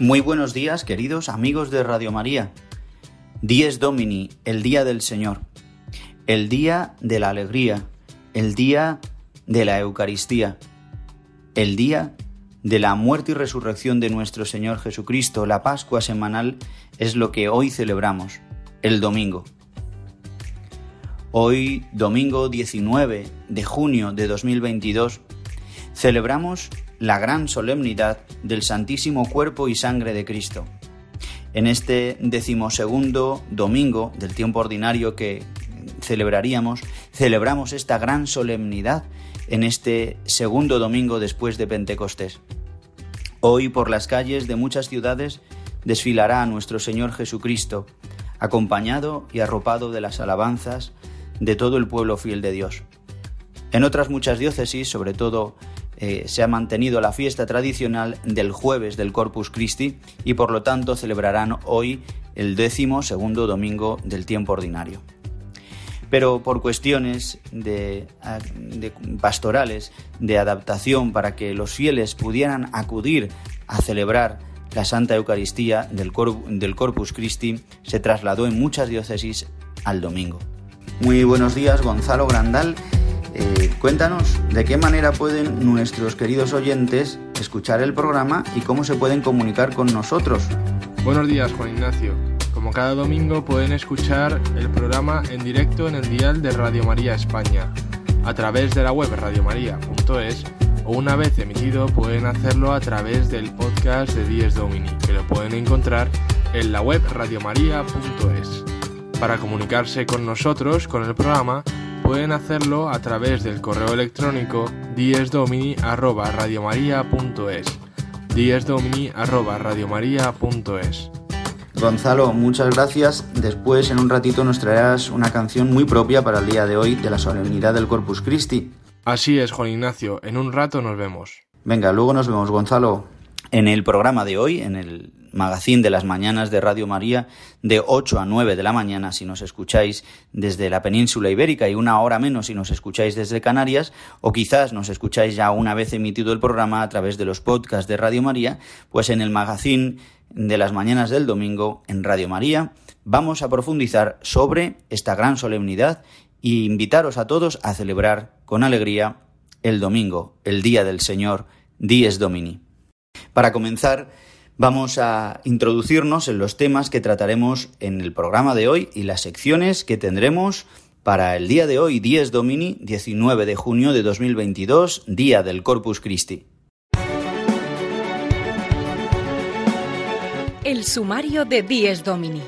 Muy buenos días, queridos amigos de Radio María. Dies Domini, el día del Señor, el día de la alegría, el día de la Eucaristía, el día de la muerte y resurrección de nuestro Señor Jesucristo. La Pascua semanal es lo que hoy celebramos, el domingo. Hoy, domingo 19 de junio de 2022, celebramos la gran solemnidad del Santísimo Cuerpo y Sangre de Cristo. En este decimosegundo domingo del tiempo ordinario que celebraríamos, celebramos esta gran solemnidad en este segundo domingo después de Pentecostés. Hoy por las calles de muchas ciudades desfilará nuestro Señor Jesucristo, acompañado y arropado de las alabanzas de todo el pueblo fiel de Dios. En otras muchas diócesis, sobre todo eh, se ha mantenido la fiesta tradicional del jueves del Corpus Christi y por lo tanto celebrarán hoy el décimo segundo domingo del tiempo ordinario. Pero por cuestiones de, pastorales, de adaptación para que los fieles pudieran acudir a celebrar la Santa Eucaristía del, del Corpus Christi, se trasladó en muchas diócesis al domingo. Muy buenos días, Gonzalo Grandal. Eh, cuéntanos de qué manera pueden nuestros queridos oyentes escuchar el programa y cómo se pueden comunicar con nosotros. Buenos días, Juan Ignacio. Como cada domingo pueden escuchar el programa en directo en el dial de Radio María España, a través de la web radiomaria.es o una vez emitido pueden hacerlo a través del podcast de Dies Domini, que lo pueden encontrar en la web radiomaria.es. Para comunicarse con nosotros, con el programa, pueden hacerlo a través del correo electrónico diesdomini@radiomaria.es. diesdomini@radiomaria.es. Gonzalo, muchas gracias. Después, en un ratito, nos traerás una canción muy propia para el día de hoy de la solemnidad del Corpus Christi. Así es, Juan Ignacio. En un rato nos vemos. Venga, luego nos vemos, Gonzalo. En el programa de hoy, en el magazín de las mañanas de Radio María de 8 a 9 de la mañana si nos escucháis desde la península ibérica y una hora menos si nos escucháis desde Canarias o quizás nos escucháis ya una vez emitido el programa a través de los podcasts de Radio María, pues en el magazín de las mañanas del domingo en Radio María vamos a profundizar sobre esta gran solemnidad e invitaros a todos a celebrar con alegría el domingo, el día del Señor, Dies Domini. Para comenzar, Vamos a introducirnos en los temas que trataremos en el programa de hoy y las secciones que tendremos para el día de hoy, 10 Domini, 19 de junio de 2022, día del Corpus Christi. El sumario de 10 Domini.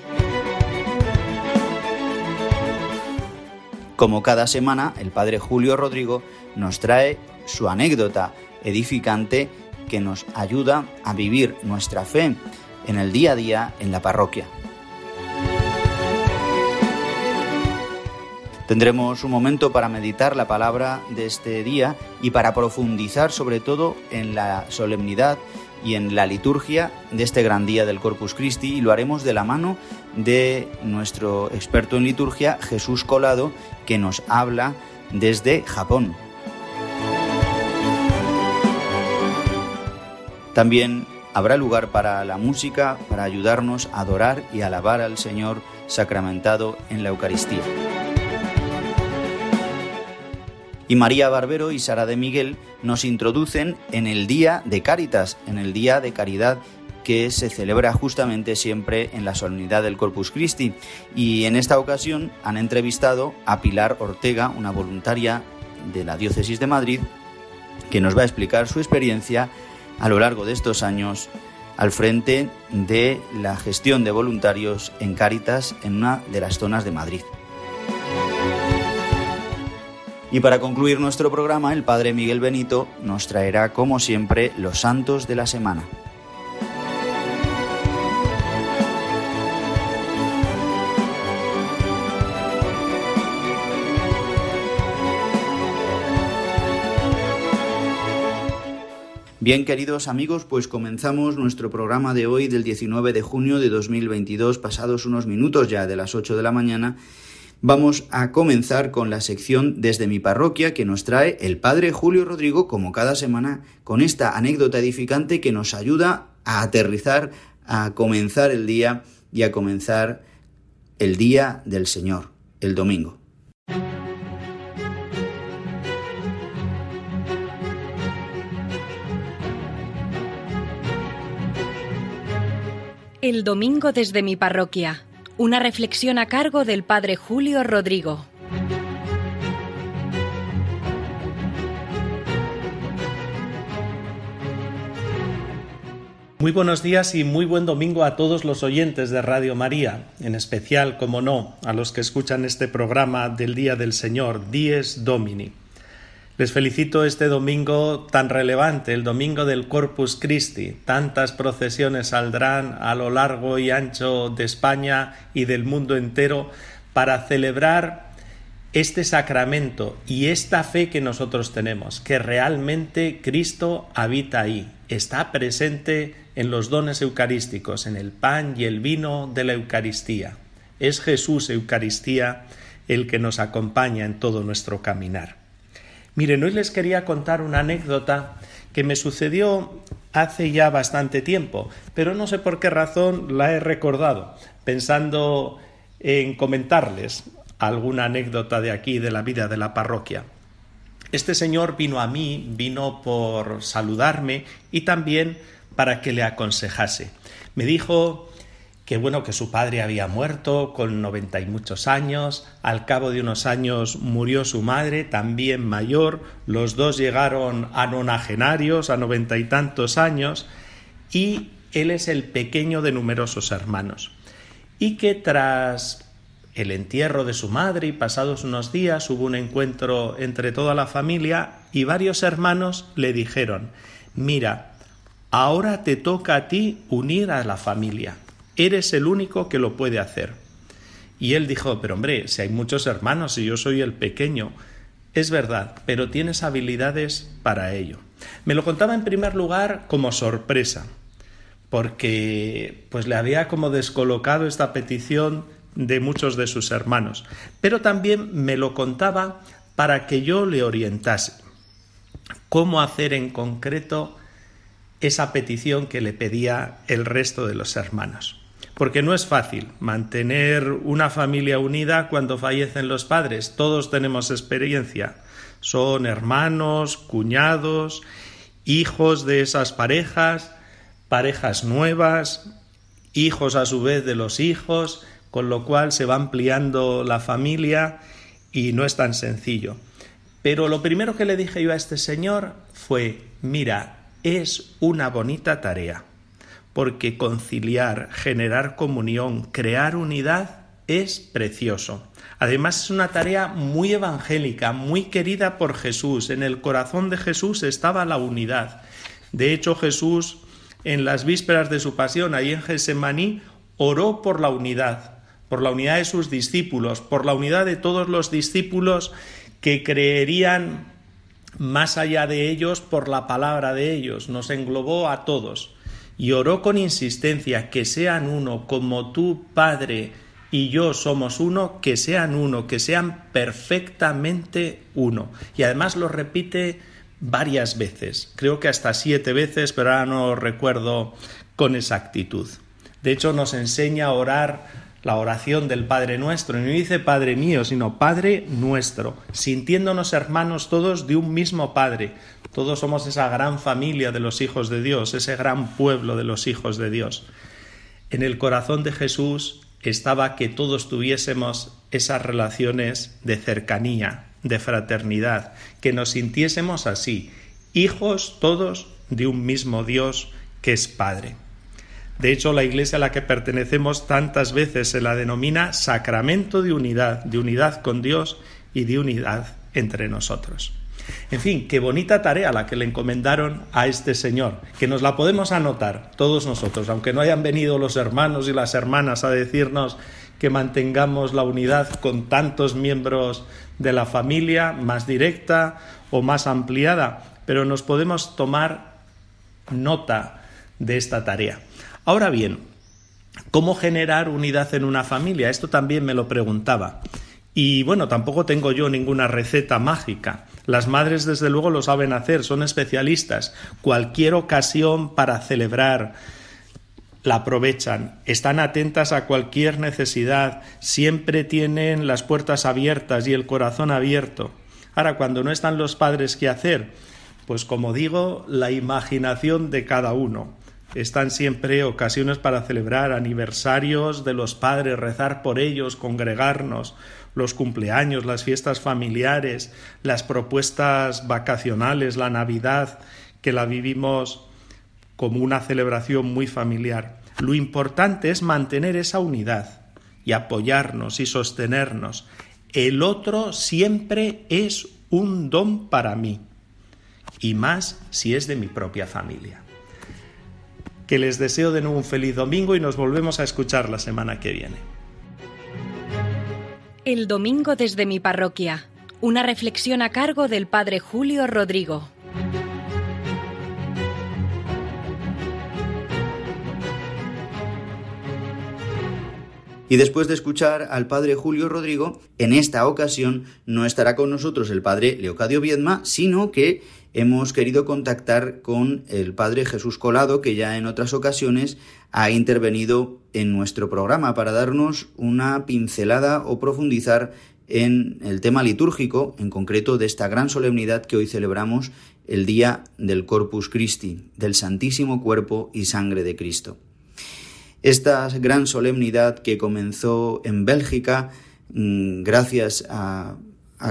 Como cada semana, el padre Julio Rodrigo nos trae su anécdota edificante que nos ayuda a vivir nuestra fe en el día a día en la parroquia. Tendremos un momento para meditar la palabra de este día y para profundizar sobre todo en la solemnidad y en la liturgia de este gran día del Corpus Christi y lo haremos de la mano de nuestro experto en liturgia Jesús Colado que nos habla desde Japón. También habrá lugar para la música, para ayudarnos a adorar y alabar al Señor sacramentado en la Eucaristía. Y María Barbero y Sara de Miguel nos introducen en el Día de Cáritas, en el Día de Caridad que se celebra justamente siempre en la solemnidad del Corpus Christi. Y en esta ocasión han entrevistado a Pilar Ortega, una voluntaria de la Diócesis de Madrid, que nos va a explicar su experiencia a lo largo de estos años al frente de la gestión de voluntarios en Cáritas en una de las zonas de Madrid. Y para concluir nuestro programa, el Padre Miguel Benito nos traerá, como siempre, los santos de la semana. Bien, queridos amigos, pues comenzamos nuestro programa de hoy del 19 de junio de 2022, pasados unos minutos ya de las 8 de la mañana. Vamos a comenzar con la sección desde mi parroquia que nos trae el Padre Julio Rodrigo, como cada semana, con esta anécdota edificante que nos ayuda a aterrizar, a comenzar el día y a comenzar el día del Señor, el domingo. El domingo desde mi parroquia. Una reflexión a cargo del Padre Julio Rodrigo. Muy buenos días y muy buen domingo a todos los oyentes de Radio María, en especial, como no, a los que escuchan este programa del Día del Señor, Dies Domini. Les felicito este domingo tan relevante, el domingo del Corpus Christi. Tantas procesiones saldrán a lo largo y ancho de España y del mundo entero para celebrar este sacramento y esta fe que nosotros tenemos, que realmente Cristo habita ahí, está presente en los dones eucarísticos, en el pan y el vino de la Eucaristía. Es Jesús Eucaristía el que nos acompaña en todo nuestro caminar. Miren, hoy les quería contar una anécdota que me sucedió hace ya bastante tiempo, pero no sé por qué razón la he recordado, pensando en comentarles alguna anécdota de aquí, de la vida de la parroquia. Este señor vino a mí, vino por saludarme y también para que le aconsejase. Me dijo que bueno, que su padre había muerto con noventa y muchos años, al cabo de unos años murió su madre, también mayor, los dos llegaron a nonagenarios, a noventa y tantos años, y él es el pequeño de numerosos hermanos, y que tras el entierro de su madre y pasados unos días hubo un encuentro entre toda la familia y varios hermanos le dijeron, mira, ahora te toca a ti unir a la familia. Eres el único que lo puede hacer. Y él dijo, pero hombre, si hay muchos hermanos y yo soy el pequeño, es verdad, pero tienes habilidades para ello. Me lo contaba en primer lugar como sorpresa, porque pues le había como descolocado esta petición de muchos de sus hermanos, pero también me lo contaba para que yo le orientase cómo hacer en concreto esa petición que le pedía el resto de los hermanos porque no es fácil mantener una familia unida cuando fallecen los padres. Todos tenemos experiencia. Son hermanos, cuñados, hijos de esas parejas, parejas nuevas, hijos a su vez de los hijos, con lo cual se va ampliando la familia y no es tan sencillo. Pero lo primero que le dije yo a este señor fue, mira, es una bonita tarea porque conciliar, generar comunión, crear unidad es precioso. Además es una tarea muy evangélica, muy querida por Jesús. En el corazón de Jesús estaba la unidad. De hecho, Jesús en las vísperas de su pasión, ahí en Getsemaní, oró por la unidad, por la unidad de sus discípulos, por la unidad de todos los discípulos que creerían más allá de ellos por la palabra de ellos. Nos englobó a todos y oró con insistencia que sean uno como tú, Padre, y yo somos uno, que sean uno, que sean perfectamente uno. Y además lo repite varias veces, creo que hasta siete veces, pero ahora no recuerdo con exactitud. De hecho, nos enseña a orar la oración del Padre nuestro. Y no dice Padre mío, sino Padre nuestro, sintiéndonos hermanos todos de un mismo Padre. Todos somos esa gran familia de los hijos de Dios, ese gran pueblo de los hijos de Dios. En el corazón de Jesús estaba que todos tuviésemos esas relaciones de cercanía, de fraternidad, que nos sintiésemos así, hijos todos de un mismo Dios que es Padre. De hecho, la iglesia a la que pertenecemos tantas veces se la denomina sacramento de unidad, de unidad con Dios y de unidad entre nosotros. En fin, qué bonita tarea la que le encomendaron a este señor, que nos la podemos anotar todos nosotros, aunque no hayan venido los hermanos y las hermanas a decirnos que mantengamos la unidad con tantos miembros de la familia, más directa o más ampliada, pero nos podemos tomar nota de esta tarea. Ahora bien, ¿cómo generar unidad en una familia? Esto también me lo preguntaba. Y bueno, tampoco tengo yo ninguna receta mágica. Las madres desde luego lo saben hacer, son especialistas. Cualquier ocasión para celebrar la aprovechan, están atentas a cualquier necesidad, siempre tienen las puertas abiertas y el corazón abierto. Ahora, cuando no están los padres, ¿qué hacer? Pues como digo, la imaginación de cada uno. Están siempre ocasiones para celebrar aniversarios de los padres, rezar por ellos, congregarnos, los cumpleaños, las fiestas familiares, las propuestas vacacionales, la Navidad, que la vivimos como una celebración muy familiar. Lo importante es mantener esa unidad y apoyarnos y sostenernos. El otro siempre es un don para mí, y más si es de mi propia familia. Que les deseo de nuevo un feliz domingo y nos volvemos a escuchar la semana que viene. El domingo desde mi parroquia. Una reflexión a cargo del Padre Julio Rodrigo. Y después de escuchar al padre Julio Rodrigo, en esta ocasión no estará con nosotros el padre Leocadio Viedma, sino que hemos querido contactar con el padre Jesús Colado, que ya en otras ocasiones ha intervenido en nuestro programa para darnos una pincelada o profundizar en el tema litúrgico, en concreto de esta gran solemnidad que hoy celebramos, el día del Corpus Christi, del Santísimo Cuerpo y Sangre de Cristo. Esta gran solemnidad que comenzó en Bélgica, mm, gracias a,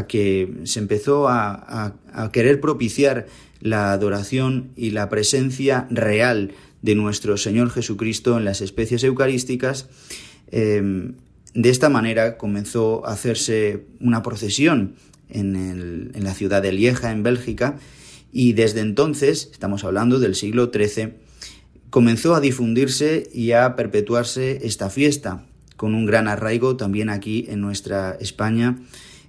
que se empezó a, querer propiciar la adoración y la presencia real de nuestro Señor Jesucristo en las especies eucarísticas, em, de esta manera comenzó a hacerse una procesión en, en, la ciudad de Lieja, en Bélgica, y desde entonces, estamos hablando del siglo XIII, comenzó a difundirse y a perpetuarse esta fiesta, con un gran arraigo también aquí en nuestra España,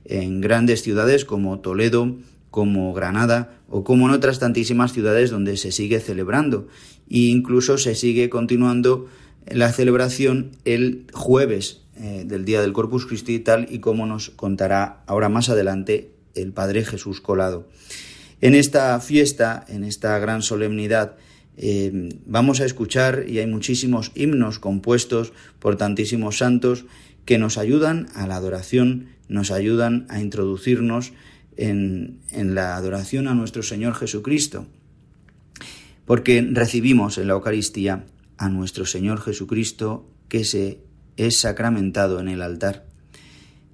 en grandes ciudades como Toledo, como Granada o como en otras tantísimas ciudades donde se sigue celebrando e incluso se sigue continuando la celebración el jueves eh, del día del Corpus Christi tal y como nos contará ahora más adelante el Padre Jesús Colado. En esta fiesta, en esta gran solemnidad, eh, vamos a escuchar, y hay muchísimos himnos compuestos por tantísimos santos que nos ayudan a la adoración, nos ayudan a introducirnos en, en la adoración a nuestro Señor Jesucristo, porque recibimos en la Eucaristía a nuestro Señor Jesucristo que se es sacramentado en el altar.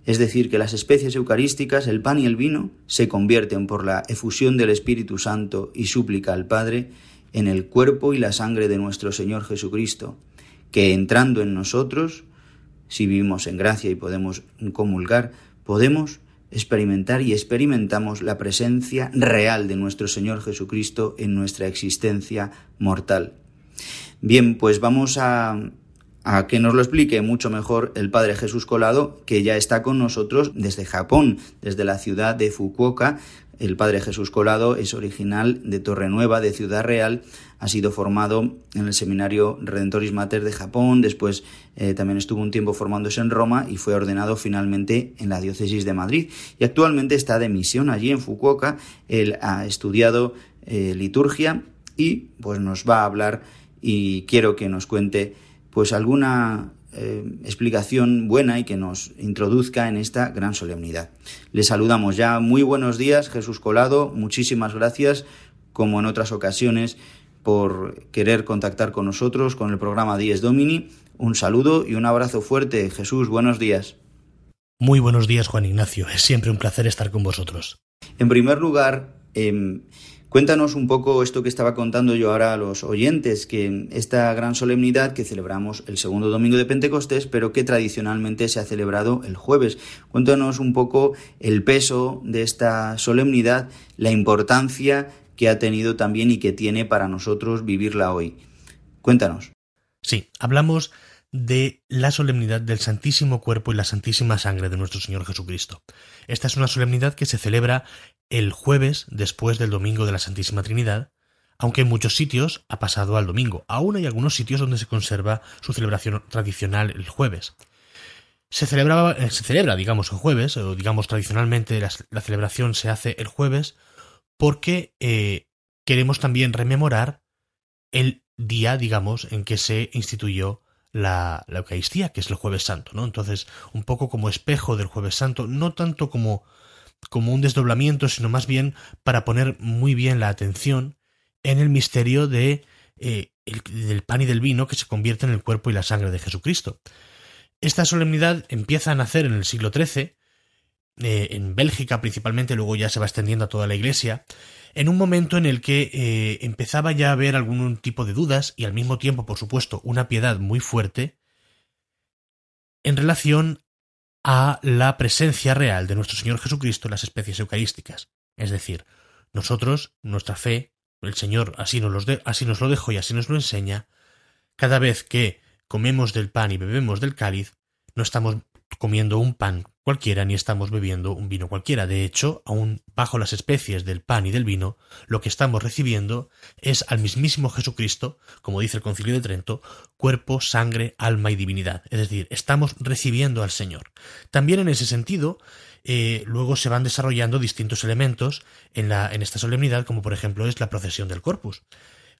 Es decir, que las especies eucarísticas, el pan y el vino, se convierten por la efusión del Espíritu Santo y súplica al Padre en el cuerpo y la sangre de nuestro Señor Jesucristo, que entrando en nosotros, si vivimos en gracia y podemos comulgar, podemos experimentar y experimentamos la presencia real de nuestro Señor Jesucristo en nuestra existencia mortal. Bien, pues vamos a, a que nos lo explique mucho mejor el Padre Jesús Colado, que ya está con nosotros desde Japón, desde la ciudad de Fukuoka, el padre Jesús Colado es original de Torrenueva, de Ciudad Real, ha sido formado en el seminario Redentoris Mater de Japón, después eh, también estuvo un tiempo formándose en Roma y fue ordenado finalmente en la diócesis de Madrid. Y actualmente está de misión allí en Fukuoka, él ha estudiado eh, liturgia y pues nos va a hablar y quiero que nos cuente pues alguna eh, explicación buena y que nos introduzca en esta gran solemnidad. Le saludamos ya. Muy buenos días, Jesús Colado. Muchísimas gracias, como en otras ocasiones, por querer contactar con nosotros, con el programa Dies Domini. Un saludo y un abrazo fuerte. Jesús, buenos días. Muy buenos días, Juan Ignacio. Es siempre un placer estar con vosotros. En primer lugar, em, Cuéntanos un poco esto que estaba contando yo ahora a los oyentes, que esta gran solemnidad que celebramos el segundo domingo de Pentecostés, pero que tradicionalmente se ha celebrado el jueves. Cuéntanos un poco el peso de esta solemnidad, la importancia que ha tenido también y que tiene para nosotros vivirla hoy. Cuéntanos. Sí, hablamos de la solemnidad del Santísimo Cuerpo y la Santísima Sangre de nuestro Señor Jesucristo. Esta es una solemnidad que se celebra el jueves después del Domingo de la Santísima Trinidad, aunque en muchos sitios ha pasado al domingo. Aún hay algunos sitios donde se conserva su celebración tradicional el jueves. Se, celebraba, eh, se celebra, digamos, el jueves, o digamos tradicionalmente la, celebración se hace el jueves, porque eh, queremos también rememorar el día, digamos, en que se instituyó la, Eucaristía, que es el Jueves Santo, ¿no? Entonces, un poco como espejo del Jueves Santo, no tanto como, como un desdoblamiento, sino más bien para poner muy bien la atención en el misterio de, eh, del pan y del vino que se convierte en el cuerpo y la sangre de Jesucristo. Esta solemnidad empieza a nacer en el siglo XIII, eh, en Bélgica principalmente, luego ya se va extendiendo a toda la Iglesia, en un momento en el que eh, empezaba ya a haber algún tipo de dudas y al mismo tiempo, por supuesto, una piedad muy fuerte en relación a la presencia real de nuestro Señor Jesucristo en las especies eucarísticas. Es decir, nosotros, nuestra fe, el Señor así nos, así nos lo dejó y así nos lo enseña, cada vez que comemos del pan y bebemos del cáliz, no estamos comiendo un pan cualquiera ni estamos bebiendo un vino cualquiera. De hecho, aun bajo las especies del pan y del vino, lo que estamos recibiendo es al mismísimo Jesucristo, como dice el Concilio de Trento, cuerpo, sangre, alma y divinidad. Es decir, estamos recibiendo al Señor. También en ese sentido, eh, luego se van desarrollando distintos elementos en, la, en esta solemnidad, como por ejemplo es la procesión del Corpus.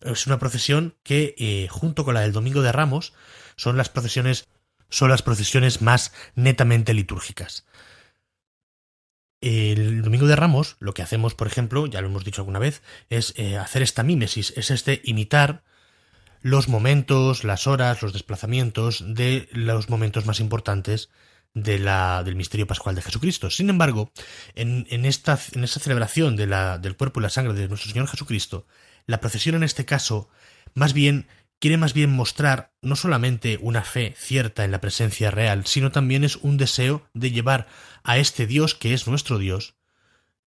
Es una procesión que, eh, junto con la del Domingo de Ramos, son las procesiones son las procesiones más netamente litúrgicas. El Domingo de Ramos, lo que hacemos, por ejemplo, ya lo hemos dicho alguna vez, es eh, hacer esta mímesis, es este imitar los momentos, las horas, los desplazamientos de los momentos más importantes de la, del misterio pascual de Jesucristo. Sin embargo, en, esta, en esta celebración de la, del cuerpo y la sangre de nuestro Señor Jesucristo, la procesión en este caso más bien quiere más bien mostrar no solamente una fe cierta en la presencia real, sino también es un deseo de llevar a este Dios que es nuestro Dios,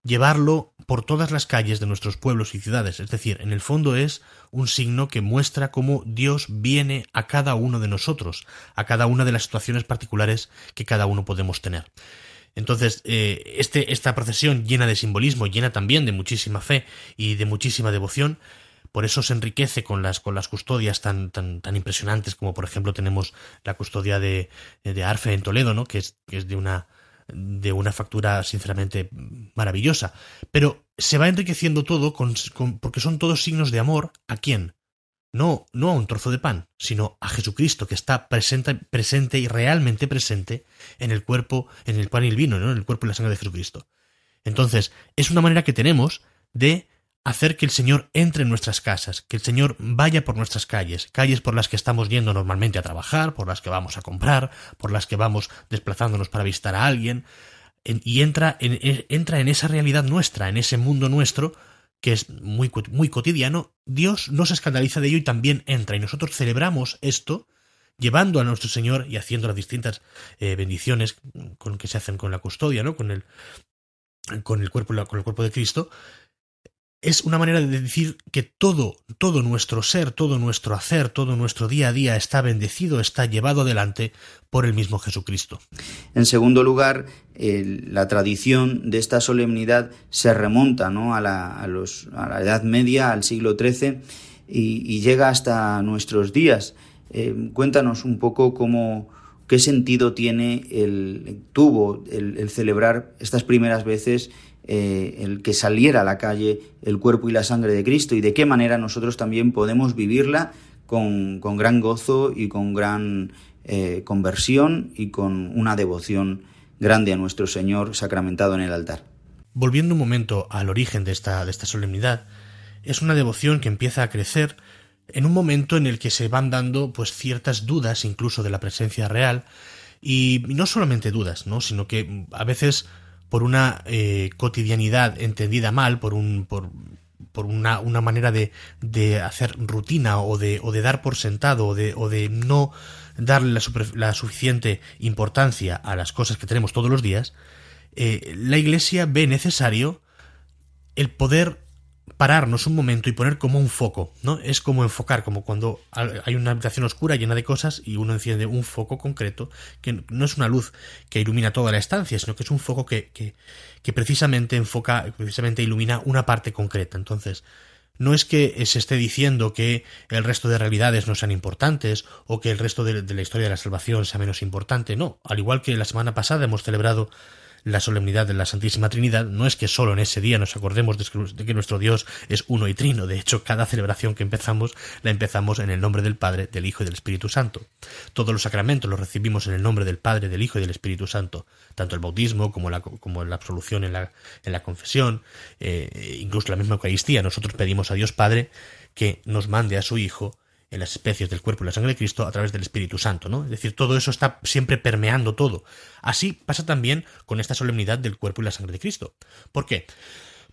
llevarlo por todas las calles de nuestros pueblos y ciudades. Es decir, en el fondo es un signo que muestra cómo Dios viene a cada uno de nosotros, a cada una de las situaciones particulares que cada uno podemos tener. Entonces, eh, este, esta procesión llena de simbolismo, llena también de muchísima fe y de muchísima devoción, por eso se enriquece con las, con las custodias tan, tan, tan impresionantes como por ejemplo tenemos la custodia de, de Arfe en Toledo, ¿no? que, es, de una de una factura sinceramente maravillosa. Pero se va enriqueciendo todo con, porque son todos signos de amor a quién? No, no a un trozo de pan, sino a Jesucristo, que está presente, presente y realmente presente en el cuerpo, en el pan y el vino, ¿no? en el cuerpo y la sangre de Jesucristo. Entonces, es una manera que tenemos de hacer que el Señor entre en nuestras casas, que el Señor vaya por nuestras calles, calles por las que estamos yendo normalmente a trabajar, por las que vamos a comprar, por las que vamos desplazándonos para visitar a alguien, y entra en, entra en esa realidad nuestra, en ese mundo nuestro, que es muy, muy cotidiano, Dios no se escandaliza de ello y también entra, y nosotros celebramos esto, llevando a nuestro Señor y haciendo las distintas eh, bendiciones con que se hacen con la custodia, ¿no? Con el, con el cuerpo, con el cuerpo de Cristo, es una manera de decir que todo, todo nuestro ser, todo nuestro hacer, todo nuestro día a día está bendecido, está llevado adelante por el mismo Jesucristo. En segundo lugar, la tradición de esta solemnidad se remonta ¿no? a, la, a, los, a, la, Edad Media, al siglo XIII, y, llega hasta nuestros días. Eh, cuéntanos un poco cómo, qué sentido tiene el, tuvo el celebrar estas primeras veces eh, el que saliera a la calle el cuerpo y la sangre de Cristo y de qué manera nosotros también podemos vivirla con, gran gozo y con gran eh, conversión y con una devoción grande a nuestro Señor sacramentado en el altar. Volviendo un momento al origen de esta, de esta solemnidad, es una devoción que empieza a crecer en un momento en el que se van dando pues ciertas dudas incluso de la presencia real y no solamente dudas, ¿no? sino que a veces por una eh, cotidianidad entendida mal, por un, por, por una, una, manera de, de hacer rutina o de, o de dar por sentado o de, o de no darle la, la, suficiente importancia a las cosas que tenemos todos los días, eh, la Iglesia ve necesario el poder pararnos un momento y poner como un foco, ¿no? Es como enfocar, como cuando hay una habitación oscura llena de cosas y uno enciende un foco concreto, que no es una luz que ilumina toda la estancia, sino que es un foco que, que, que precisamente enfoca, precisamente ilumina una parte concreta. Entonces, no es que se esté diciendo que el resto de realidades no sean importantes o que el resto de, de la historia de la salvación sea menos importante, no. Al igual que la semana pasada hemos celebrado la solemnidad de la Santísima Trinidad, no es que solo en ese día nos acordemos de que nuestro Dios es uno y trino, de hecho cada celebración que empezamos la empezamos en el nombre del Padre, del Hijo y del Espíritu Santo. Todos los sacramentos los recibimos en el nombre del Padre, del Hijo y del Espíritu Santo, tanto el bautismo como la, como la absolución en la, en la confesión, eh, incluso la misma Eucaristía. Nosotros pedimos a Dios Padre que nos mande a su Hijo en las especies del cuerpo y la sangre de Cristo a través del Espíritu Santo, ¿no? Es decir, todo eso está siempre permeando todo. Así pasa también con esta solemnidad del cuerpo y la sangre de Cristo. ¿Por qué?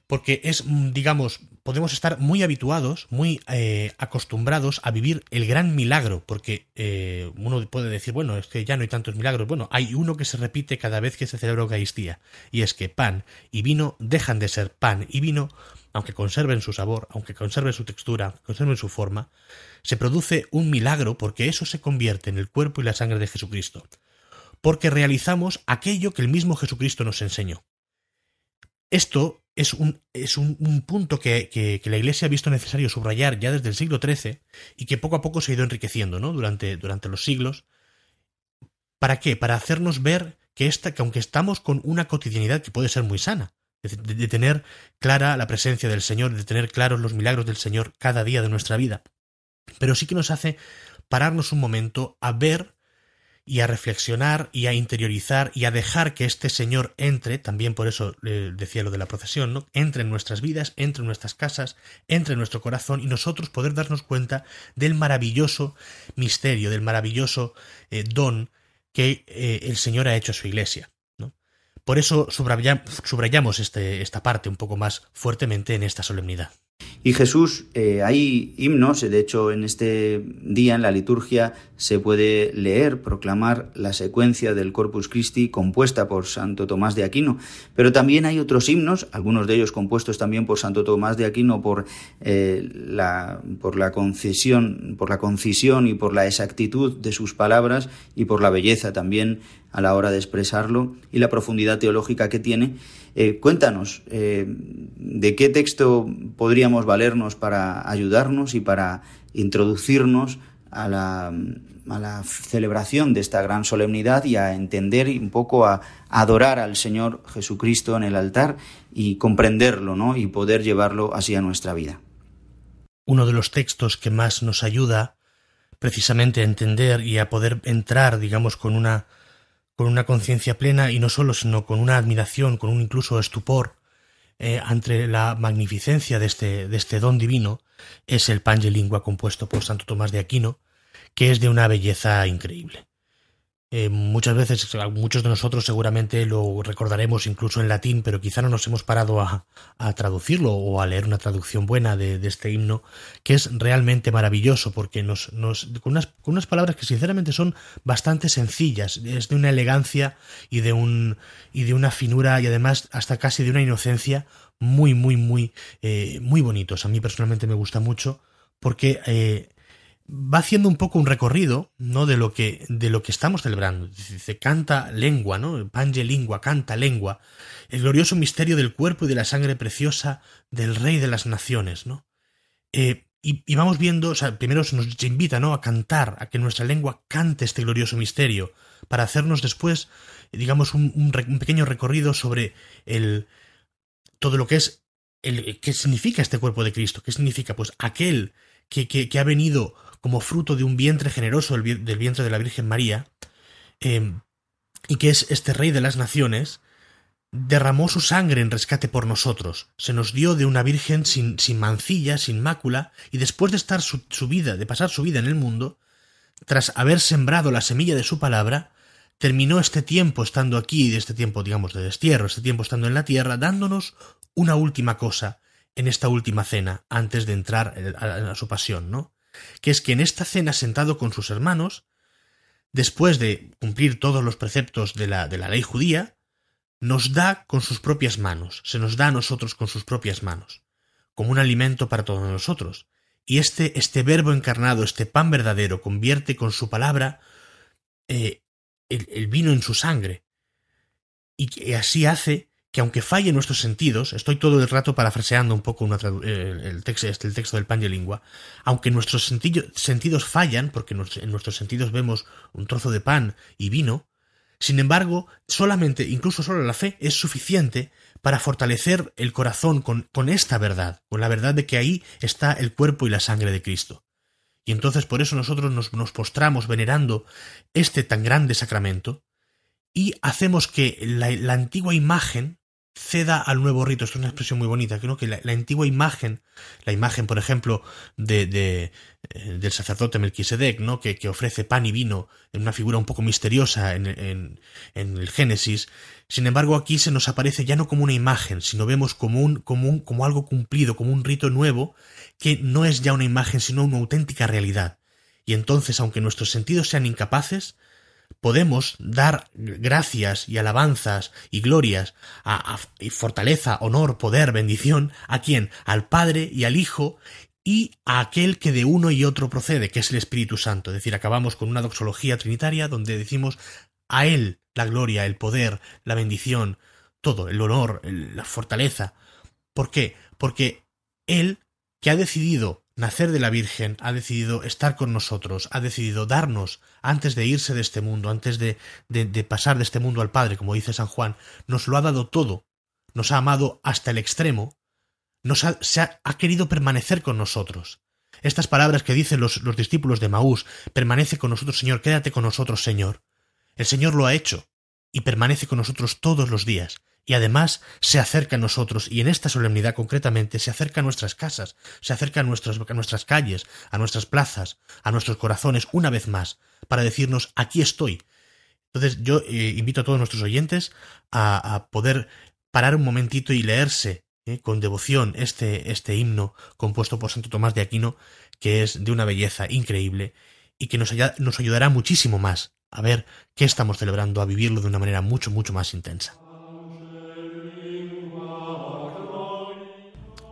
Porque es, mm, digamos, podemos estar muy habituados, muy eh, acostumbrados a vivir el gran milagro, porque eh, uno puede decir, bueno, es que ya no hay tantos milagros. Bueno, hay uno que se repite cada vez que se celebra Eucaristía, y es que pan y vino dejan de ser pan y vino aunque conserven su sabor, aunque conserven su textura, conserven su forma, se produce un milagro porque eso se convierte en el cuerpo y la sangre de Jesucristo, porque realizamos aquello que el mismo Jesucristo nos enseñó. Esto es un, es un, punto que, que, la Iglesia ha visto necesario subrayar ya desde el siglo XIII y que poco a poco se ha ido enriqueciendo ¿no? durante, durante los siglos. ¿Para qué? Para hacernos ver que, esta, que aunque estamos con una cotidianidad que puede ser muy sana, de, tener clara la presencia del Señor, de tener claros los milagros del Señor cada día de nuestra vida. Pero sí que nos hace pararnos un momento a ver y a reflexionar y a interiorizar y a dejar que este Señor entre, también por eso le decía lo de la procesión, ¿no? entre en nuestras vidas, entre en nuestras casas, entre en nuestro corazón y nosotros poder darnos cuenta del maravilloso misterio, del maravilloso eh, don que eh, el Señor ha hecho a su iglesia. Por eso subrayamos este, esta parte un poco más fuertemente en esta solemnidad. Y Jesús, eh, hay himnos, de hecho en este día en la liturgia se puede leer, proclamar la secuencia del Corpus Christi compuesta por Santo Tomás de Aquino, pero también hay otros himnos, algunos de ellos compuestos también por Santo Tomás de Aquino por, eh, la, por la concesión, por la concisión y por la exactitud de sus palabras y por la belleza también a la hora de expresarlo y la profundidad teológica que tiene eh, cuéntanos, eh, ¿de qué texto podríamos valernos para ayudarnos y para introducirnos a la, a la celebración de esta gran solemnidad y a entender un poco, a, adorar al Señor Jesucristo en el altar y comprenderlo, ¿no? Y poder llevarlo así a nuestra vida. Uno de los textos que más nos ayuda precisamente a entender y a poder entrar, digamos, con una con una conciencia plena y no solo, sino con una admiración, con un incluso estupor eh, ante la magnificencia de este, de este don divino, es el Pange Lingua compuesto por Santo Tomás de Aquino, que es de una belleza increíble. Eh, muchas veces, muchos de nosotros seguramente lo recordaremos incluso en latín, pero quizá no nos hemos parado a, traducirlo o a leer una traducción buena de, este himno, que es realmente maravilloso porque nos, nos con, unas, con, unas, palabras que sinceramente son bastante sencillas, es de una elegancia y de un y de una finura y además hasta casi de una inocencia muy muy muy eh, muy bonitos. A mí personalmente me gusta mucho porque eh, va haciendo un poco un recorrido, ¿no? De lo que, de lo que estamos celebrando. Dice, canta lengua, ¿no? Pange lingua, canta lengua. El glorioso misterio del cuerpo y de la sangre preciosa del Rey de las Naciones, ¿no? Eh, y, vamos viendo, o sea, primero se nos invita, ¿no? A cantar, a que nuestra lengua cante este glorioso misterio, para hacernos después, digamos, un, pequeño recorrido sobre el, todo lo que es, el, qué significa este cuerpo de Cristo, qué significa, pues, aquel que, que, que ha venido como fruto de un vientre generoso del vientre de la Virgen María, em, y que es este Rey de las Naciones, derramó su sangre en rescate por nosotros, se nos dio de una Virgen sin, sin mancilla, sin mácula, y después de estar su, vida, de pasar su vida en el mundo, tras haber sembrado la semilla de su palabra, terminó este tiempo estando aquí, este tiempo, digamos, de destierro, este tiempo estando en la tierra, dándonos una última cosa en esta última cena, antes de entrar a, su pasión, ¿no? Que es que en esta cena, sentado con sus hermanos, después de cumplir todos los preceptos de la, de la ley judía, nos da con sus propias manos, se nos da a nosotros con sus propias manos, como un alimento para todos nosotros. Y este, este verbo encarnado, este pan verdadero, convierte con su palabra eh, el, vino en su sangre. Y así hace que aunque falle nuestros sentidos, estoy todo el rato parafraseando un poco eh, el, texto, este, el texto del pan de lengua, aunque nuestros sentidos fallan, porque en nuestros sentidos vemos un trozo de pan y vino, sin embargo, solamente, incluso solo la fe, es suficiente para fortalecer el corazón con, esta verdad, con la verdad de que ahí está el cuerpo y la sangre de Cristo. Y entonces por eso nosotros nos, postramos venerando este tan grande sacramento y hacemos que la, antigua imagen ceda al nuevo rito. Esto es una expresión muy bonita. Creo que la, antigua imagen, la imagen, por ejemplo, de, eh, del sacerdote Melquisedec, ¿no? Que, que, ofrece pan y vino en una figura un poco misteriosa en, en, en, el Génesis. Sin embargo, aquí se nos aparece ya no como una imagen, sino vemos como un, como un, como algo cumplido, como un rito nuevo, que no es ya una imagen, sino una auténtica realidad. Y entonces, aunque nuestros sentidos sean incapaces, podemos dar gracias y alabanzas y glorias a, y fortaleza, honor, poder, bendición a quien, al Padre y al Hijo y a aquel que de uno y otro procede, que es el Espíritu Santo. Es decir, acabamos con una doxología trinitaria donde decimos a Él la gloria, el poder, la bendición, todo, el honor, la fortaleza. ¿Por qué? Porque Él, que ha decidido nacer de la Virgen, ha decidido estar con nosotros, ha decidido darnos, antes de irse de este mundo, antes de, de, pasar de este mundo al Padre, como dice San Juan, nos lo ha dado todo, nos ha amado hasta el extremo, nos ha, se ha, querido permanecer con nosotros. Estas palabras que dicen los, los discípulos de Maús, permanece con nosotros, Señor, quédate con nosotros, Señor. El Señor lo ha hecho y permanece con nosotros todos los días y además se acerca a nosotros y en esta solemnidad concretamente se acerca a nuestras casas, se acerca a nuestras, a nuestras calles, a nuestras plazas, a nuestros corazones una vez más, para decirnos aquí estoy. Entonces yo eh, invito a todos nuestros oyentes a, poder parar un momentito y leerse eh, con devoción este, este himno compuesto por Santo Tomás de Aquino, que es de una belleza increíble y que nos, nos ayudará muchísimo más a ver qué estamos celebrando, a vivirlo de una manera mucho, mucho más intensa.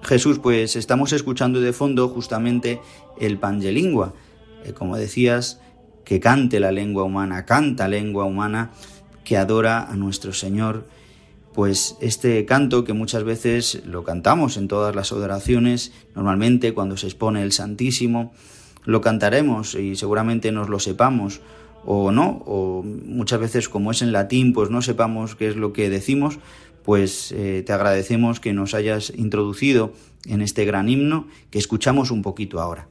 Jesús, pues estamos escuchando de fondo justamente el Pangelingua, eh, como decías, que cante la lengua humana, canta lengua humana que adora a nuestro Señor. Pues este canto que muchas veces lo cantamos en todas las adoraciones, normalmente cuando se expone el Santísimo, lo cantaremos y seguramente nos lo sepamos o no, o muchas veces como es en latín, pues no sepamos qué es lo que decimos, pues eh, te agradecemos que nos hayas introducido en este gran himno que escuchamos un poquito ahora.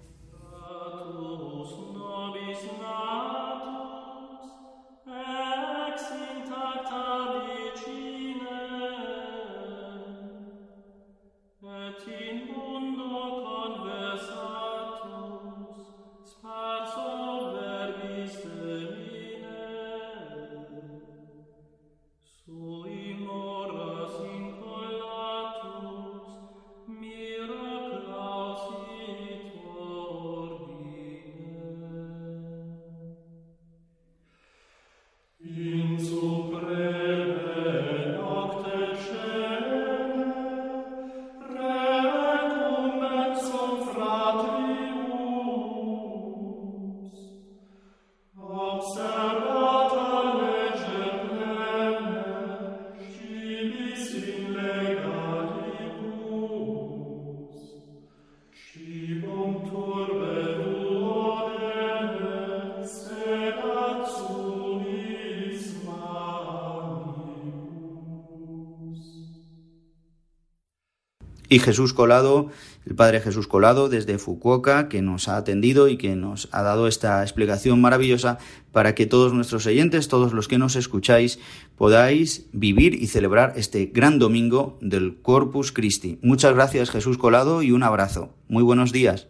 Y Jesús Colado, el Padre Jesús Colado desde Fukuoka, que nos ha atendido y que nos ha dado esta explicación maravillosa para que todos nuestros oyentes, todos los que nos escucháis, podáis vivir y celebrar este gran domingo del Corpus Christi. Muchas gracias Jesús Colado y un abrazo. Muy buenos días.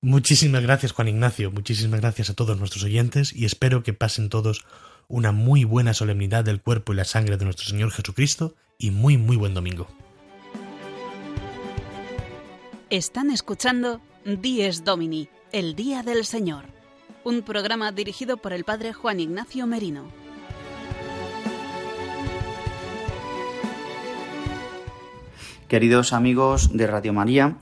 Muchísimas gracias Juan Ignacio, muchísimas gracias a todos nuestros oyentes y espero que pasen todos una muy buena solemnidad del cuerpo y la sangre de nuestro Señor Jesucristo y muy muy buen domingo. Están escuchando Dies Domini, el Día del Señor, un programa dirigido por el Padre Juan Ignacio Merino. Queridos amigos de Radio María,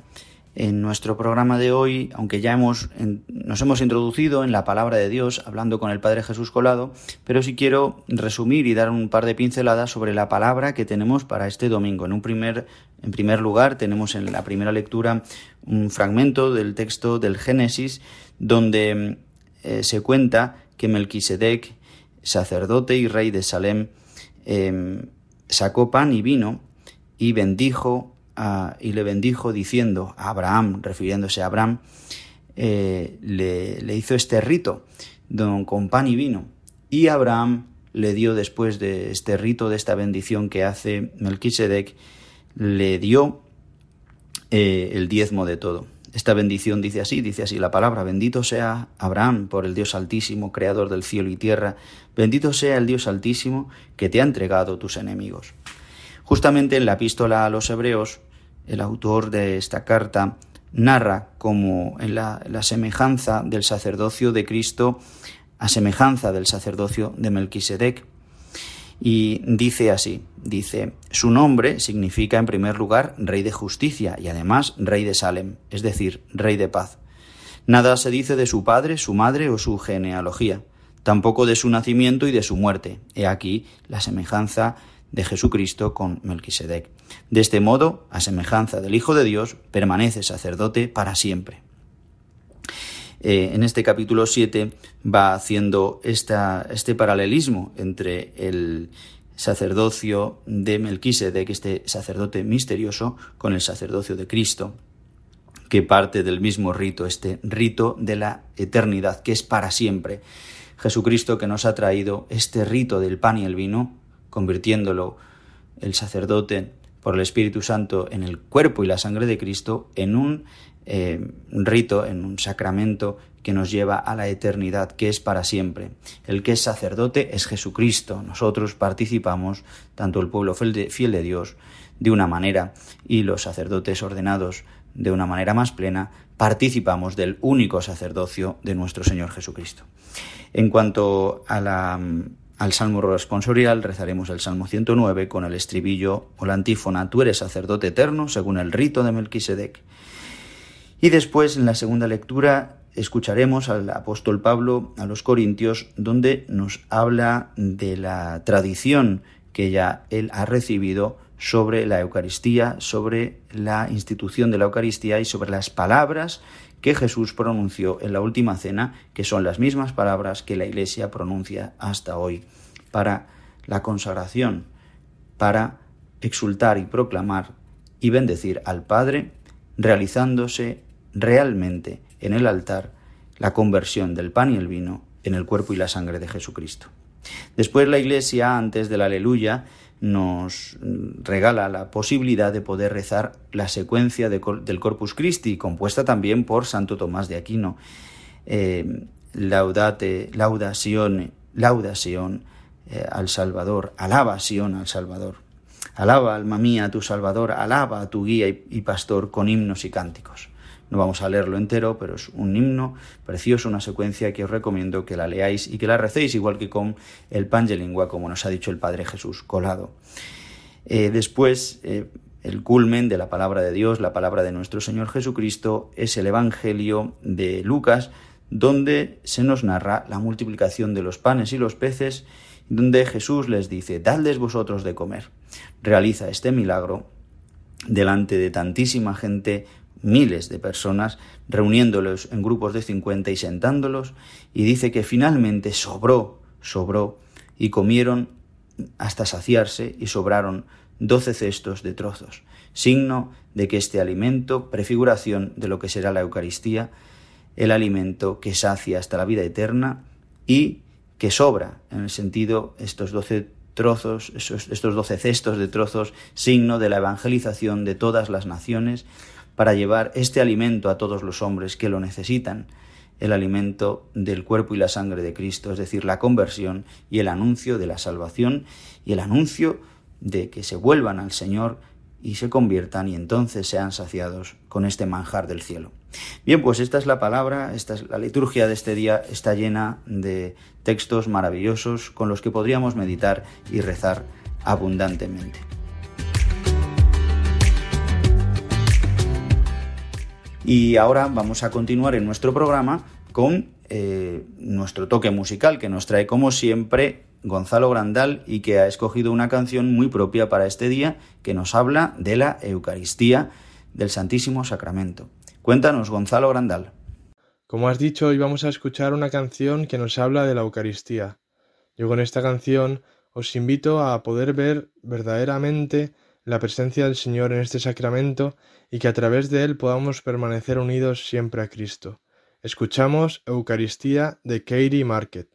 en nuestro programa de hoy, aunque ya hemos, nos hemos introducido en la palabra de Dios hablando con el Padre Jesús Colado, pero sí quiero resumir y dar un par de pinceladas sobre la palabra que tenemos para este domingo. En un primer, en primer lugar, tenemos en la primera lectura un fragmento del texto del Génesis donde eh, se cuenta que Melquisedec, sacerdote y rey de Salem, em, sacó pan y vino y bendijo y le bendijo diciendo a Abraham, refiriéndose a Abraham, eh, le, hizo este rito con pan y vino. Y Abraham le dio después de este rito, de esta bendición que hace Melquisedec, le dio eh, el diezmo de todo. Esta bendición dice así, dice así la palabra, bendito sea Abraham por el Dios altísimo, creador del cielo y tierra, bendito sea el Dios altísimo que te ha entregado tus enemigos. Justamente en la epístola a los hebreos, el autor de esta carta narra como en la, semejanza del sacerdocio de Cristo a semejanza del sacerdocio de Melquisedec. Y dice así, dice, su nombre significa en primer lugar rey de justicia y además rey de Salem, es decir, rey de paz. Nada se dice de su padre, su madre o su genealogía, tampoco de su nacimiento y de su muerte. He aquí la semejanza de Jesucristo con Melquisedec. De este modo, a semejanza del Hijo de Dios, permanece sacerdote para siempre. Eh, en este capítulo 7 va haciendo este paralelismo entre el sacerdocio de Melquisedec, este sacerdote misterioso, con el sacerdocio de Cristo, que parte del mismo rito, este rito de la eternidad, que es para siempre. Jesucristo que nos ha traído este rito del pan y el vino, convirtiéndolo el sacerdote por el Espíritu Santo en el cuerpo y la sangre de Cristo, en un eh, rito, en un sacramento que nos lleva a la eternidad, que es para siempre. El que es sacerdote es Jesucristo. Nosotros participamos, tanto el pueblo fiel de, fiel de Dios, de una manera, y los sacerdotes ordenados de una manera más plena, participamos del único sacerdocio de nuestro Señor Jesucristo. En cuanto a la al Salmo responsorial rezaremos el Salmo 109 con el estribillo o la antífona Tú eres sacerdote eterno según el rito de Melquisedec. Y después en la segunda lectura escucharemos al apóstol Pablo a los Corintios donde nos habla de la tradición que ya él ha recibido sobre la Eucaristía, sobre la institución de la Eucaristía y sobre las palabras que Jesús pronunció en la última cena, que son las mismas palabras que la Iglesia pronuncia hasta hoy, para la consagración, para exultar y proclamar y bendecir al Padre, realizándose realmente en el altar la conversión del pan y el vino en el cuerpo y la sangre de Jesucristo. Después la Iglesia, antes del aleluya, nos regala la posibilidad de poder rezar la secuencia del Corpus Christi, compuesta también por Santo Tomás de Aquino. Eh, laudate, laudación, laudación eh, al Salvador, alaba Sion al Salvador. Alaba, alma mía, a tu Salvador, alaba a tu guía y pastor con himnos y cánticos. No vamos a leerlo entero, pero es un himno precioso, una secuencia que os recomiendo que la leáis y que la recéis, igual que con el Lingua, como nos ha dicho el Padre Jesús colado. Eh, después, eh, el culmen de la palabra de Dios, la palabra de nuestro Señor Jesucristo, es el Evangelio de Lucas, donde se nos narra la multiplicación de los panes y los peces, donde Jesús les dice, dadles vosotros de comer. Realiza este milagro delante de tantísima gente miles de personas, reuniéndolos en grupos de 50 y sentándolos, y dice que finalmente sobró, sobró, y comieron hasta saciarse y sobraron doce cestos de trozos, signo de que este alimento, prefiguración de lo que será la Eucaristía, el alimento que sacia hasta la vida eterna y que sobra, en el sentido, estos doce trozos, estos doce cestos de trozos, signo de la evangelización de todas las naciones, para llevar este alimento a todos los hombres que lo necesitan, el alimento del cuerpo y la sangre de Cristo, es decir, la conversión y el anuncio de la salvación y el anuncio de que se vuelvan al Señor y se conviertan y entonces sean saciados con este manjar del cielo. Bien, pues esta es la palabra, esta es la liturgia de este día, está llena de textos maravillosos con los que podríamos meditar y rezar abundantemente. Y ahora vamos a continuar en nuestro programa con eh, nuestro toque musical que nos trae como siempre Gonzalo Grandal y que ha escogido una canción muy propia para este día que nos habla de la Eucaristía del Santísimo Sacramento. Cuéntanos, Gonzalo Grandal. Como has dicho, hoy vamos a escuchar una canción que nos habla de la Eucaristía. Yo con esta canción os invito a poder ver verdaderamente la presencia del Señor en este sacramento y que a través de él podamos permanecer unidos siempre a Cristo. Escuchamos Eucaristía de Katie Market.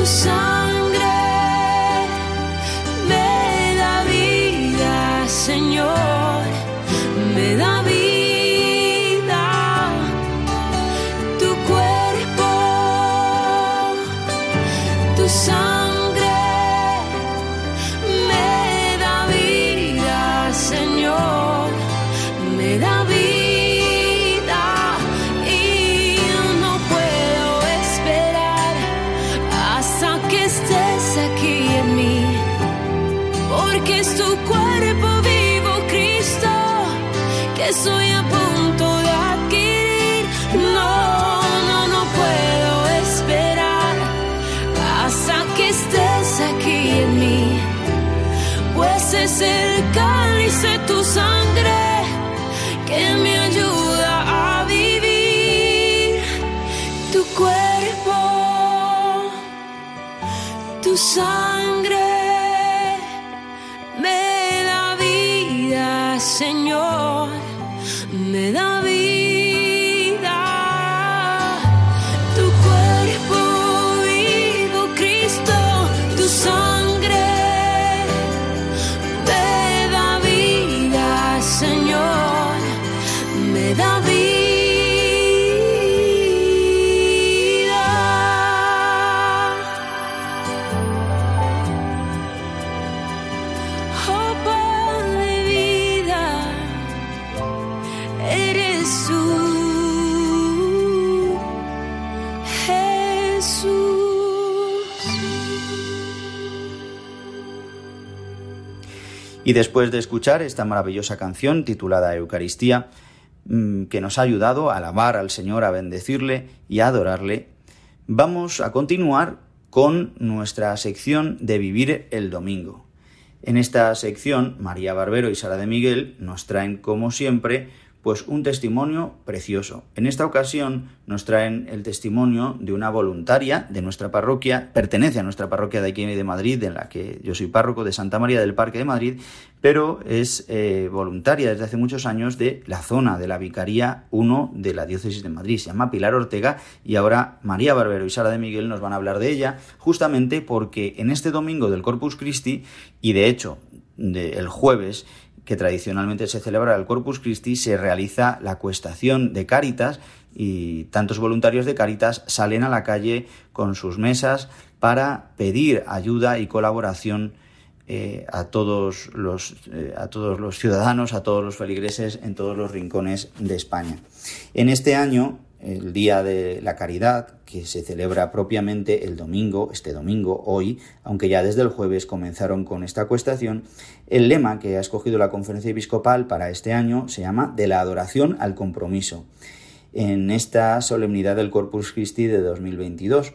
to tus Y después de escuchar esta maravillosa canción titulada Eucaristía, mm, que nos ha ayudado a alabar al Señor, a bendecirle y a adorarle, vamos a continuar con nuestra sección de vivir el domingo. En esta sección, María Barbero y Sara de Miguel nos traen, como siempre, pues un testimonio precioso. En esta ocasión nos traen el testimonio de una voluntaria de nuestra parroquia, pertenece a nuestra parroquia de aquí de Madrid, en la que yo soy párroco de Santa María del Parque de Madrid, pero es eh, voluntaria desde hace muchos años de la zona de la Vicaría 1 de la Diócesis de Madrid. Se llama Pilar Ortega y ahora María Barbero y Sara de Miguel nos van a hablar de ella, justamente porque en este domingo del Corpus Christi, y de hecho el jueves, que tradicionalmente se celebra el Corpus Christi, se realiza la cuestación de Cáritas y tantos voluntarios de Cáritas salen a la calle con sus mesas para pedir ayuda y colaboración eh, a, todos los, eh, a todos los ciudadanos, a todos los feligreses en todos los rincones de España. En este año el Día de la Caridad, que se celebra propiamente el domingo, este domingo, hoy, aunque ya desde el jueves comenzaron con esta cuestación, el lema que ha escogido la Conferencia Episcopal para este año se llama De la adoración al compromiso, en esta solemnidad del Corpus Christi de 2022.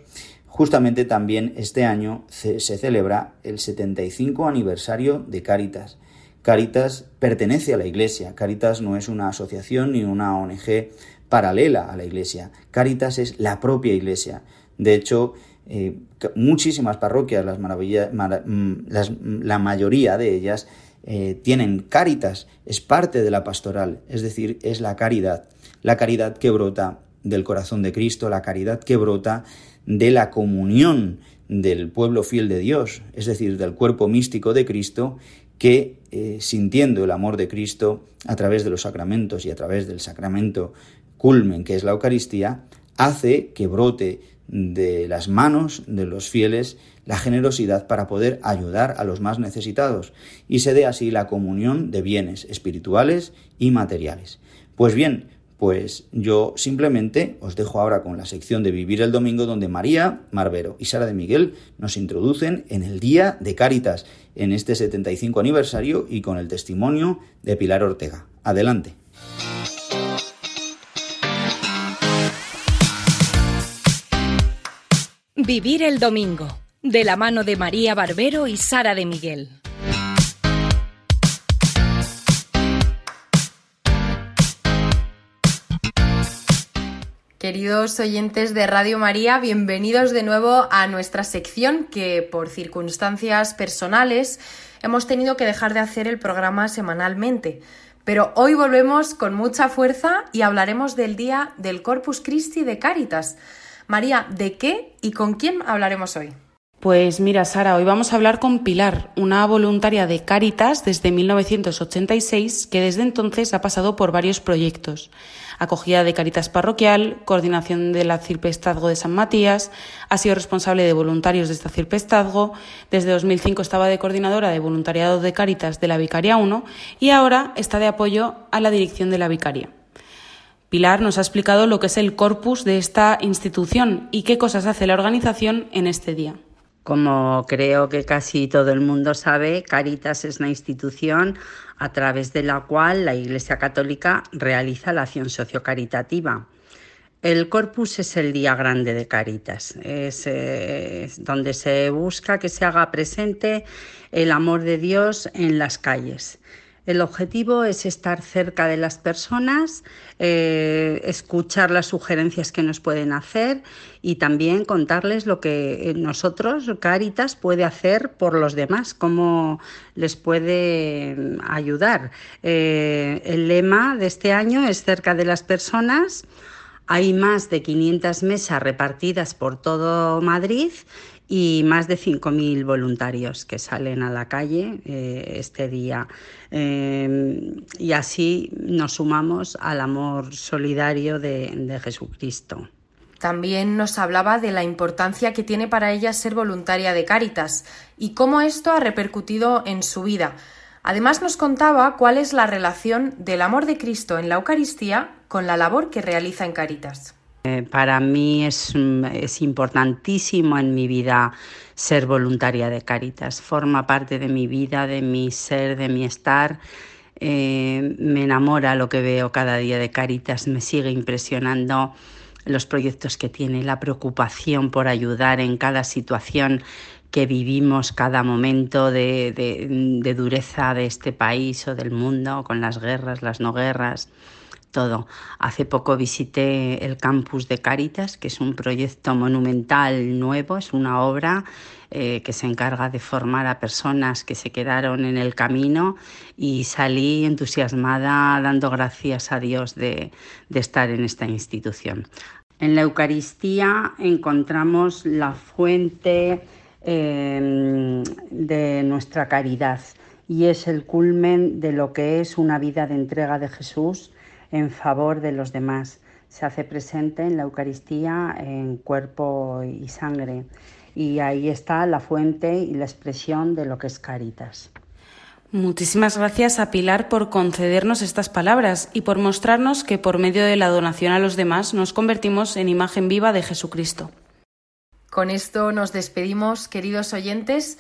Justamente también este año se, celebra el 75 aniversario de Caritas. Caritas pertenece a la Iglesia. Caritas no es una asociación ni una ONG paralela a la Iglesia. Caritas es la propia Iglesia. De hecho, eh, muchísimas parroquias, las mm, la mayoría de ellas, eh, tienen Caritas, es parte de la pastoral, es decir, es la caridad, la caridad que brota del corazón de Cristo, la caridad que brota de la comunión del pueblo fiel de Dios, es decir, del cuerpo místico de Cristo, que eh, sintiendo el amor de Cristo a través de los sacramentos y a través del sacramento culmen, que es la Eucaristía, hace que brote de las manos de los fieles la generosidad para poder ayudar a los más necesitados y se dé así la comunión de bienes espirituales y materiales. Pues bien, pues yo simplemente os dejo ahora con la sección de Vivir el Domingo donde María Marvero y Sara de Miguel nos introducen en el Día de Cáritas, en este 75 aniversario y con el testimonio de Pilar Ortega. Adelante. Vivir el Domingo, de la mano de María Barbero y Sara de Miguel. Queridos oyentes de Radio María, bienvenidos de nuevo a nuestra sección que por circunstancias personales hemos tenido que dejar de hacer el programa semanalmente. Pero hoy volvemos con mucha fuerza y hablaremos del día del Corpus Christi de Cáritas María, ¿de qué y con quién hablaremos hoy? Pues mira, Sara, hoy vamos a hablar con Pilar, una voluntaria de Cáritas desde 1986 que desde entonces ha pasado por varios proyectos. Acogida de Cáritas Parroquial, coordinación del Acirpestazgo de San Matías, ha sido responsable de voluntarios de este Acirpestazgo, desde 2005 estaba de coordinadora de voluntariado de Cáritas de la Vicaria 1 y ahora está de apoyo a la dirección de la Vicaria. Pilar nos ha explicado lo que es el corpus de esta institución y qué cosas hace la organización en este día. Como creo que casi todo el mundo sabe, Caritas es una institución a través de la cual la Iglesia Católica realiza la acción sociocaritativa. El corpus es el día grande de Caritas, es, es, donde se busca que se haga presente el amor de Dios en las calles. El objetivo es estar cerca de las personas, eh, escuchar las sugerencias que nos pueden hacer y también contarles lo que nosotros, Caritas, puede hacer por los demás, cómo les puede ayudar. Eh, el lema de este año es cerca de las personas. Hay más de 500 mesas repartidas por todo Madrid y más de 5.000 voluntarios que salen a la calle eh, este día. Eh, y así nos sumamos al amor solidario de, de Jesucristo. También nos hablaba de la importancia que tiene para ella ser voluntaria de Cáritas y cómo esto ha repercutido en su vida. Además nos contaba cuál es la relación del amor de Cristo en la Eucaristía con la labor que realiza en Cáritas. Eh, para mí es, es, importantísimo en mi vida ser voluntaria de Caritas. Forma parte de mi vida, de mi ser, de mi estar. Eh, me enamora lo que veo cada día de Caritas, me sigue impresionando los proyectos que tiene, la preocupación por ayudar en cada situación que vivimos cada momento de, dureza de este país o del mundo, con las guerras, las no guerras, Hace poco visité el campus de Caritas, que es un proyecto monumental nuevo, es una obra eh, que se encarga de formar a personas que se quedaron en el camino y salí entusiasmada dando gracias a Dios de, estar en esta institución. En la Eucaristía encontramos la fuente em, de nuestra caridad y es el culmen de lo que es una vida de entrega de Jesús en favor de los demás. Se hace presente en la Eucaristía en cuerpo y sangre y ahí está la fuente y la expresión de lo que es Caritas. Muchísimas gracias a Pilar por concedernos estas palabras y por mostrarnos que por medio de la donación a los demás nos convertimos en imagen viva de Jesucristo. Con esto nos despedimos, queridos oyentes.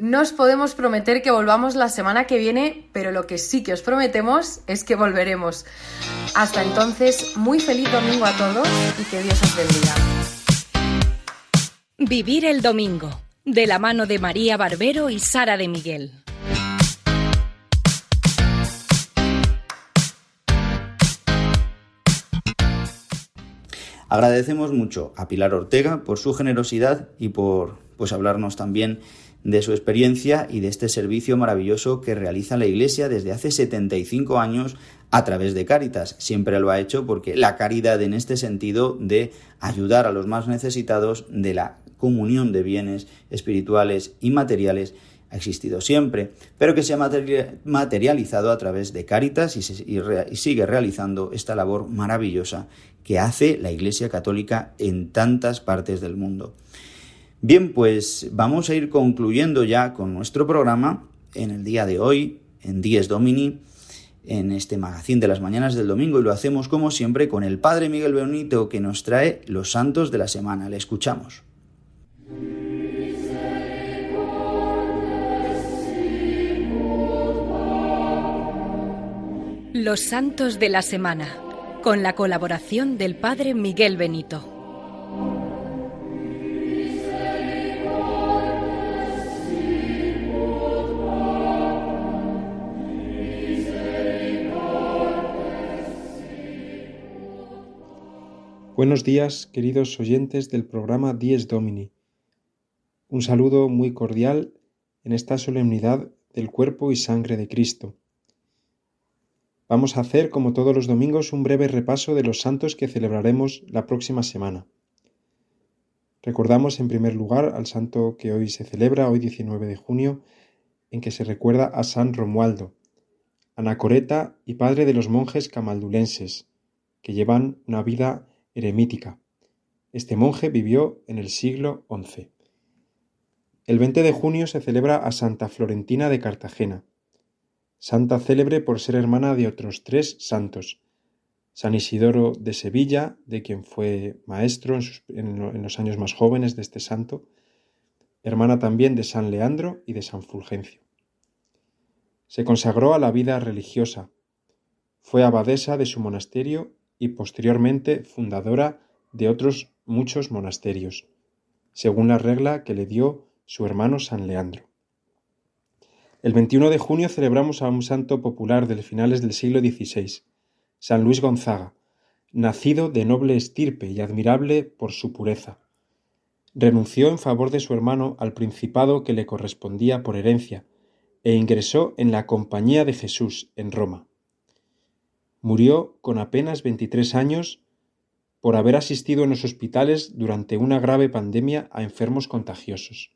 No os podemos prometer que volvamos la semana que viene, pero lo que sí que os prometemos es que volveremos. Hasta entonces, muy feliz domingo a todos y que Dios os bendiga. Vivir el domingo, de la mano de María Barbero y Sara de Miguel. Agradecemos mucho a Pilar Ortega por su generosidad y por pues hablarnos también de su experiencia y de este servicio maravilloso que realiza la Iglesia desde hace 75 años a través de Cáritas. Siempre lo ha hecho porque la caridad en este sentido de ayudar a los más necesitados, de la comunión de bienes espirituales y materiales, ha existido siempre, pero que se ha materializado a través de Cáritas y, y sigue realizando esta labor maravillosa que hace la Iglesia Católica en tantas partes del mundo. Bien, pues vamos a ir concluyendo ya con nuestro programa en el día de hoy, en Dies Domini, en este magazín de las mañanas del domingo y lo hacemos como siempre con el Padre Miguel Benito que nos trae los santos de la semana. Le escuchamos. Los santos de la semana, con la colaboración del Padre Miguel Benito. Buenos días, queridos oyentes del programa Dies Domini. Un saludo muy cordial en esta solemnidad del cuerpo y sangre de Cristo. Vamos a hacer, como todos los domingos, un breve repaso de los santos que celebraremos la próxima semana. Recordamos en primer lugar al santo que hoy se celebra, hoy 19 de junio, en que se recuerda a San Romualdo, anacoreta y padre de los monjes camaldulenses, que llevan una vida eremítica. Este monje vivió en el siglo XI. El 20 de junio se celebra a Santa Florentina de Cartagena, santa célebre por ser hermana de otros tres santos, San Isidoro de Sevilla, de quien fue maestro en, en, los años más jóvenes de este santo, hermana también de San Leandro y de San Fulgencio. Se consagró a la vida religiosa, fue abadesa de su monasterio y posteriormente fundadora de otros muchos monasterios, según la regla que le dio su hermano San Leandro. El 21 de junio celebramos a un santo popular de finales del siglo XVI, San Luis Gonzaga, nacido de noble estirpe y admirable por su pureza. Renunció en favor de su hermano al principado que le correspondía por herencia e ingresó en la Compañía de Jesús en Roma. Murió con apenas 23 años por haber asistido en los hospitales durante una grave pandemia a enfermos contagiosos.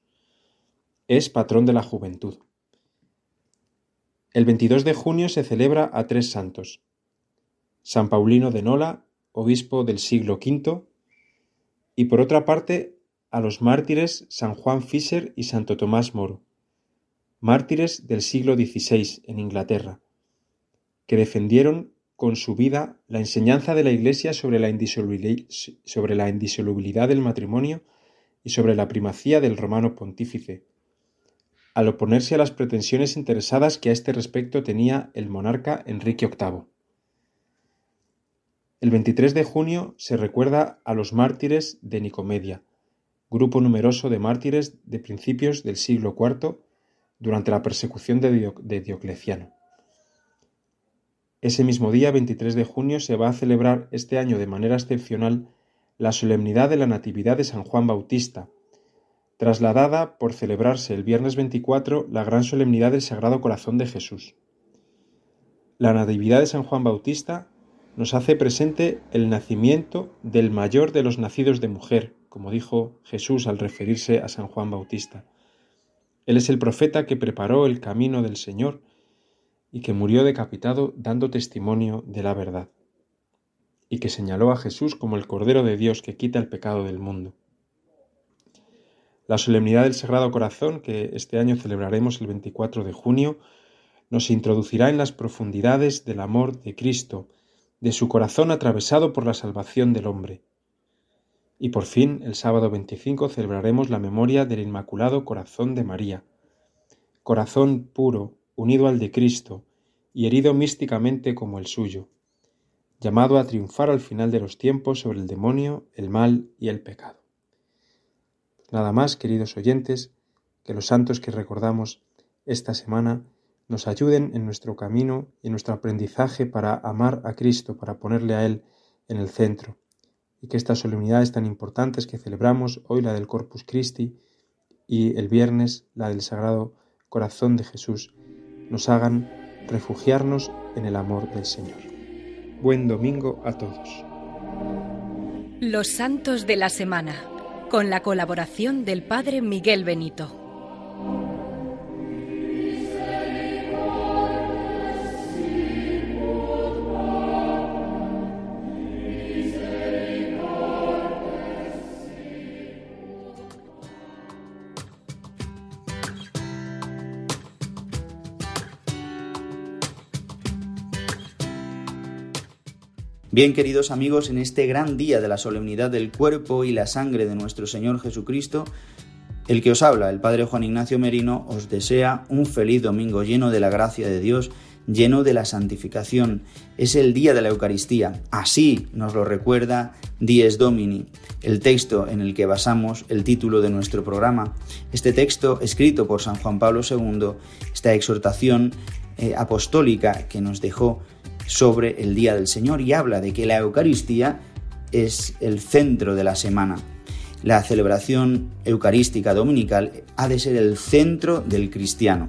Es patrón de la juventud. El 22 de junio se celebra a tres santos. San Paulino de Nola, obispo del siglo V, y por otra parte a los mártires San Juan Fisher y Santo Tomás Moro, mártires del siglo XVI en Inglaterra, que defendieron con su vida la enseñanza de la Iglesia sobre la, indisolubilidad del matrimonio y sobre la primacía del romano pontífice, al oponerse a las pretensiones interesadas que a este respecto tenía el monarca Enrique VIII. El 23 de junio se recuerda a los mártires de Nicomedia, grupo numeroso de mártires de principios del siglo IV durante la persecución de, Diocleciano. Ese mismo día, 23 de junio, se va a celebrar este año de manera excepcional la solemnidad de la Natividad de San Juan Bautista, trasladada por celebrarse el viernes 24 la gran solemnidad del Sagrado Corazón de Jesús. La Natividad de San Juan Bautista nos hace presente el nacimiento del mayor de los nacidos de mujer, como dijo Jesús al referirse a San Juan Bautista. Él es el profeta que preparó el camino del Señor y que murió decapitado dando testimonio de la verdad, y que señaló a Jesús como el Cordero de Dios que quita el pecado del mundo. La solemnidad del Sagrado Corazón, que este año celebraremos el 24 de junio, nos introducirá en las profundidades del amor de Cristo, de su corazón atravesado por la salvación del hombre. Y por fin, el sábado 25 celebraremos la memoria del Inmaculado Corazón de María, corazón puro, unido al de Cristo y herido místicamente como el suyo, llamado a triunfar al final de los tiempos sobre el demonio, el mal y el pecado. Nada más, queridos oyentes, que los santos que recordamos esta semana nos ayuden en nuestro camino y en nuestro aprendizaje para amar a Cristo, para ponerle a Él en el centro, y que estas solemnidades tan importantes que celebramos, hoy la del Corpus Christi y el viernes la del Sagrado Corazón de Jesús, nos hagan refugiarnos en el amor del Señor. Buen domingo a todos. Los Santos de la Semana, con la colaboración del Padre Miguel Benito. Bien, queridos amigos, en este gran día de la solemnidad del cuerpo y la sangre de nuestro Señor Jesucristo, el que os habla, el Padre Juan Ignacio Merino, os desea un feliz domingo lleno de la gracia de Dios, lleno de la santificación. Es el día de la Eucaristía. Así nos lo recuerda Dies Domini, el texto en el que basamos el título de nuestro programa. Este texto, escrito por San Juan Pablo II, esta exhortación eh, apostólica que nos dejó sobre el Día del Señor y habla de que la Eucaristía es el centro de la semana. La celebración eucarística dominical ha de ser el centro del cristiano.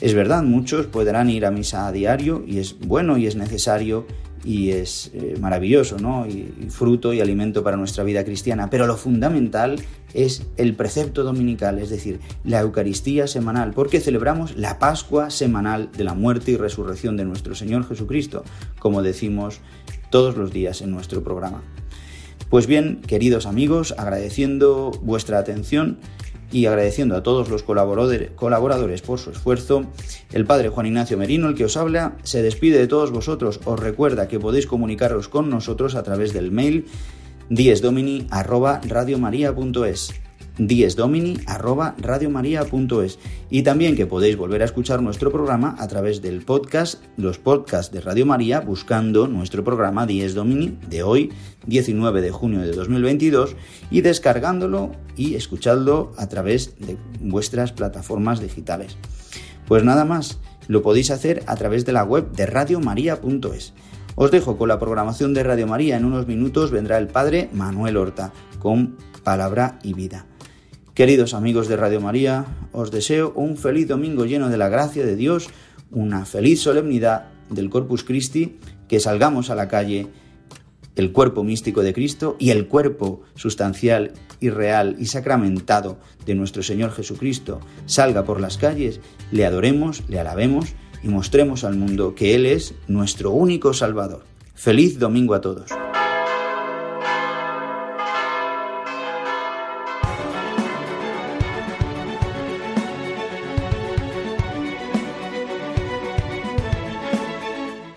Es verdad, muchos podrán ir a misa a diario y es bueno y es necesario y es eh, maravilloso, ¿no? Y, fruto y alimento para nuestra vida cristiana. Pero lo fundamental es el precepto dominical, es decir, la Eucaristía semanal, porque celebramos la Pascua semanal de la muerte y resurrección de nuestro Señor Jesucristo, como decimos todos los días en nuestro programa. Pues bien, queridos amigos, agradeciendo vuestra atención y agradeciendo a todos los colaboradores por su esfuerzo, el padre Juan Ignacio Merino, el que os habla, se despide de todos vosotros. Os recuerda que podéis comunicaros con nosotros a través del mail diesdomini@radiomaria.es diesdomini@radiomaria.es y también que podéis volver a escuchar nuestro programa a través del podcast, los podcasts de Radio María buscando nuestro programa Dies Domini de hoy, 19 de junio de 2022 y descargándolo y escuchadlo a través de vuestras plataformas digitales. Pues nada más, lo podéis hacer a través de la web de radiomaria.es. Os dejo con la programación de Radio María. En unos minutos vendrá el padre Manuel Horta con Palabra y Vida. Queridos amigos de Radio María, os deseo un feliz domingo lleno de la gracia de Dios, una feliz solemnidad del Corpus Christi, que salgamos a la calle el cuerpo místico de Cristo y el cuerpo sustancial y real y sacramentado de nuestro Señor Jesucristo salga por las calles, le adoremos, le alabemos y mostremos al mundo que Él es nuestro único Salvador. Feliz domingo a todos.